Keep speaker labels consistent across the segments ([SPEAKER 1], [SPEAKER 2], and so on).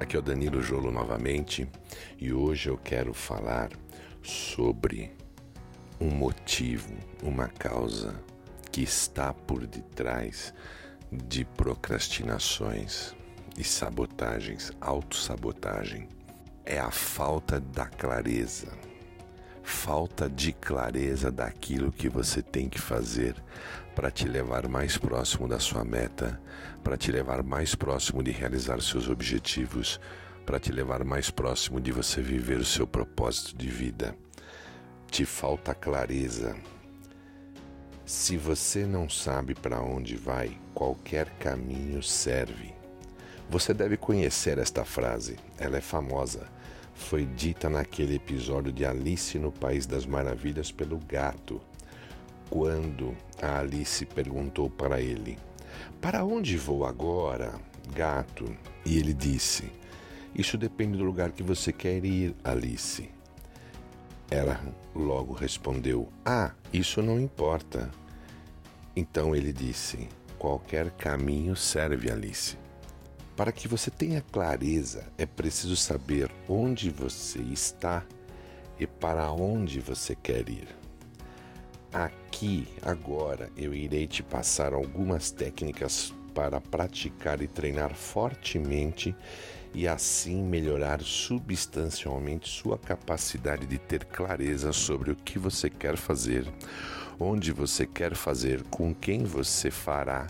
[SPEAKER 1] Aqui é o Danilo Jolo novamente e hoje eu quero falar sobre um motivo, uma causa que está por detrás de procrastinações e sabotagens, autossabotagem. É a falta da clareza. Falta de clareza daquilo que você tem que fazer para te levar mais próximo da sua meta, para te levar mais próximo de realizar seus objetivos, para te levar mais próximo de você viver o seu propósito de vida. Te falta clareza. Se você não sabe para onde vai, qualquer caminho serve. Você deve conhecer esta frase, ela é famosa. Foi dita naquele episódio de Alice no País das Maravilhas pelo gato quando a Alice perguntou para ele: Para onde vou agora, gato? E ele disse: Isso depende do lugar que você quer ir, Alice. Ela logo respondeu: Ah, isso não importa. Então ele disse: Qualquer caminho serve, Alice. Para que você tenha clareza, é preciso saber onde você está e para onde você quer ir. Aqui, agora, eu irei te passar algumas técnicas para praticar e treinar fortemente e assim melhorar substancialmente sua capacidade de ter clareza sobre o que você quer fazer, onde você quer fazer, com quem você fará,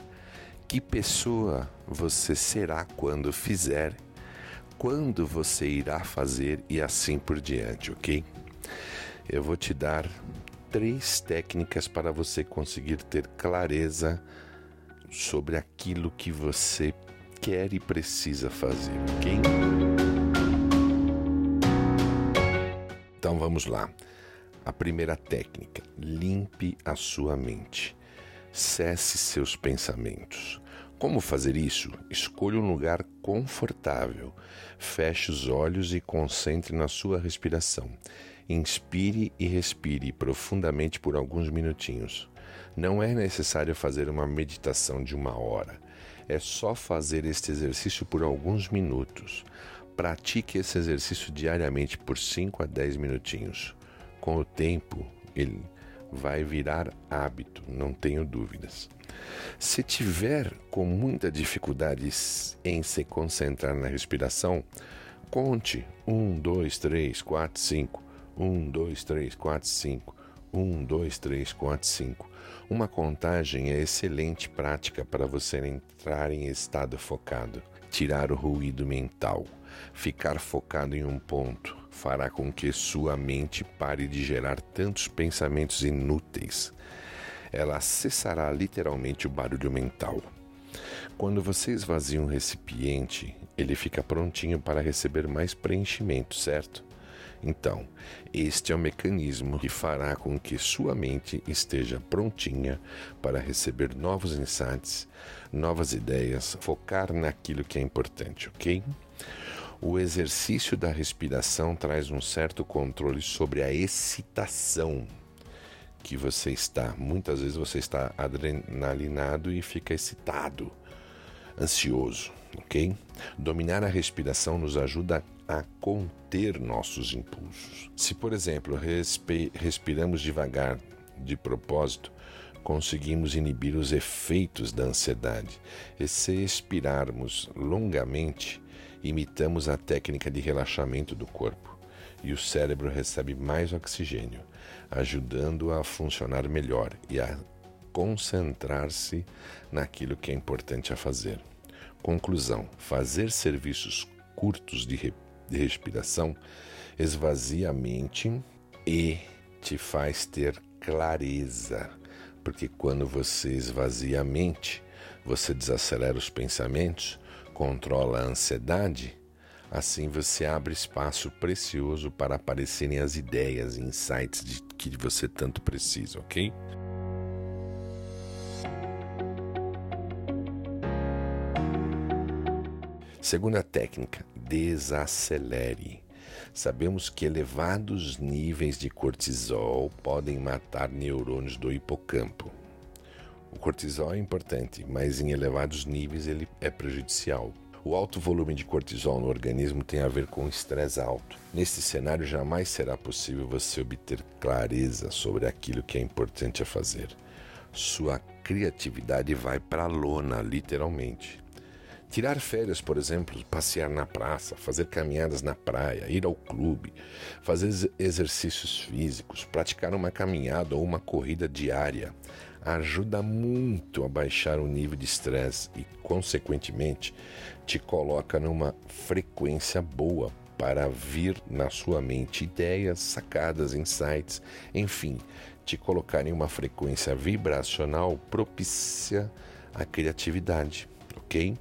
[SPEAKER 1] que pessoa você será quando fizer, quando você irá fazer e assim por diante, ok? Eu vou te dar três técnicas para você conseguir ter clareza sobre aquilo que você quer e precisa fazer, ok? Então vamos lá. A primeira técnica: limpe a sua mente. Cesse seus pensamentos. Como fazer isso? Escolha um lugar confortável. Feche os olhos e concentre na sua respiração. Inspire e respire profundamente por alguns minutinhos. Não é necessário fazer uma meditação de uma hora. É só fazer este exercício por alguns minutos. Pratique esse exercício diariamente por 5 a 10 minutinhos. Com o tempo, ele vai virar hábito, não tenho dúvidas. Se tiver com muita dificuldade em se concentrar na respiração, conte 1, 2, 3, 4, 5. 1, 2, 3, 4, 5. 1, 2, 3, 4, 5. Uma contagem é excelente prática para você entrar em estado focado, tirar o ruído mental. Ficar focado em um ponto fará com que sua mente pare de gerar tantos pensamentos inúteis. Ela cessará literalmente o barulho mental. Quando você esvazia um recipiente, ele fica prontinho para receber mais preenchimento, certo? Então, este é o mecanismo que fará com que sua mente esteja prontinha para receber novos insights, novas ideias, focar naquilo que é importante, ok? O exercício da respiração traz um certo controle sobre a excitação que você está. Muitas vezes você está adrenalinado e fica excitado, ansioso, ok? Dominar a respiração nos ajuda a conter nossos impulsos. Se, por exemplo, respiramos devagar de propósito, conseguimos inibir os efeitos da ansiedade. E se expirarmos longamente, imitamos a técnica de relaxamento do corpo e o cérebro recebe mais oxigênio, ajudando a funcionar melhor e a concentrar-se naquilo que é importante a fazer. Conclusão: fazer serviços curtos de, re de respiração esvazia a mente e te faz ter clareza, porque quando você esvazia a mente, você desacelera os pensamentos, controla a ansiedade, assim você abre espaço precioso para aparecerem as ideias e insights de que você tanto precisa, ok? Segunda técnica, desacelere. Sabemos que elevados níveis de cortisol podem matar neurônios do hipocampo. O cortisol é importante, mas em elevados níveis ele é prejudicial. O alto volume de cortisol no organismo tem a ver com estresse alto. Neste cenário, jamais será possível você obter clareza sobre aquilo que é importante a fazer. Sua criatividade vai para a lona, literalmente. Tirar férias, por exemplo, passear na praça, fazer caminhadas na praia, ir ao clube, fazer exercícios físicos, praticar uma caminhada ou uma corrida diária ajuda muito a baixar o nível de estresse e, consequentemente, te coloca numa frequência boa para vir na sua mente ideias, sacadas, insights, enfim, te colocar em uma frequência vibracional propícia à criatividade, ok?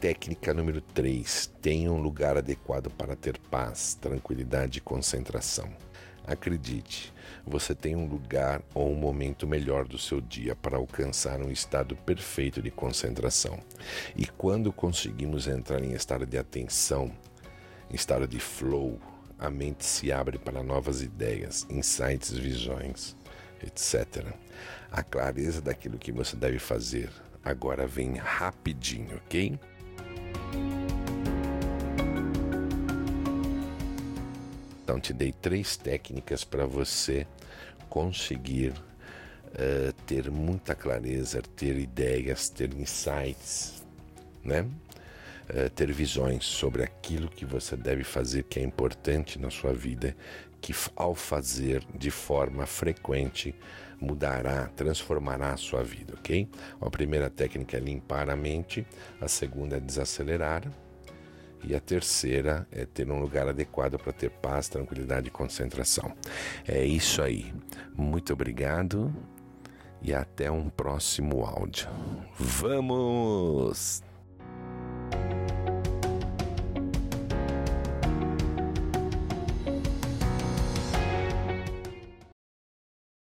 [SPEAKER 1] Técnica número 3. Tenha um lugar adequado para ter paz, tranquilidade e concentração. Acredite, você tem um lugar ou um momento melhor do seu dia para alcançar um estado perfeito de concentração. E quando conseguimos entrar em estado de atenção, em estado de flow, a mente se abre para novas ideias, insights, visões, etc. A clareza daquilo que você deve fazer agora vem rapidinho, ok? Então, te dei três técnicas para você conseguir uh, ter muita clareza, ter ideias, ter insights, né? Uh, ter visões sobre aquilo que você deve fazer que é importante na sua vida, que ao fazer de forma frequente mudará, transformará a sua vida, ok? A primeira técnica é limpar a mente, a segunda é desacelerar, e a terceira é ter um lugar adequado para ter paz, tranquilidade e concentração. É isso aí. Muito obrigado e até um próximo áudio. Vamos!